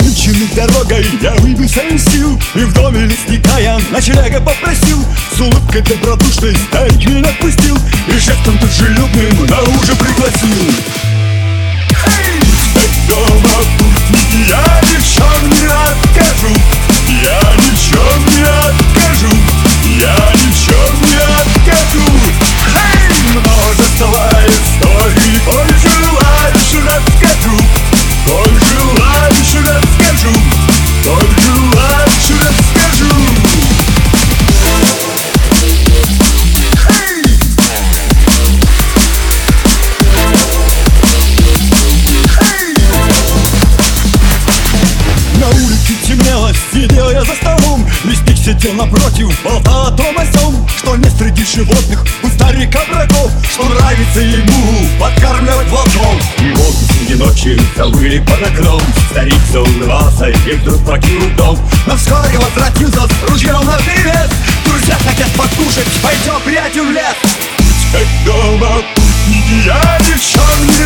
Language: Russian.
Измученный дорогой я выбился из сил. И в доме лесника я ночлега попросил. С улыбкой добродушной старик меня отпустил. И жестом дружелюбным на ужин пригласил чая за столом. Листик сидел напротив, болтал о том о сём. Что не среди животных у старика врагов. Что нравится ему подкармливать волком И вот среди ночи забыли под окном. Старик заулыбался и вдруг покинул дом. Но вскоре возвратился с ружьем на привет Друзья хотят покушать, пойдем, приятель, в лес. Как дома, я девчонки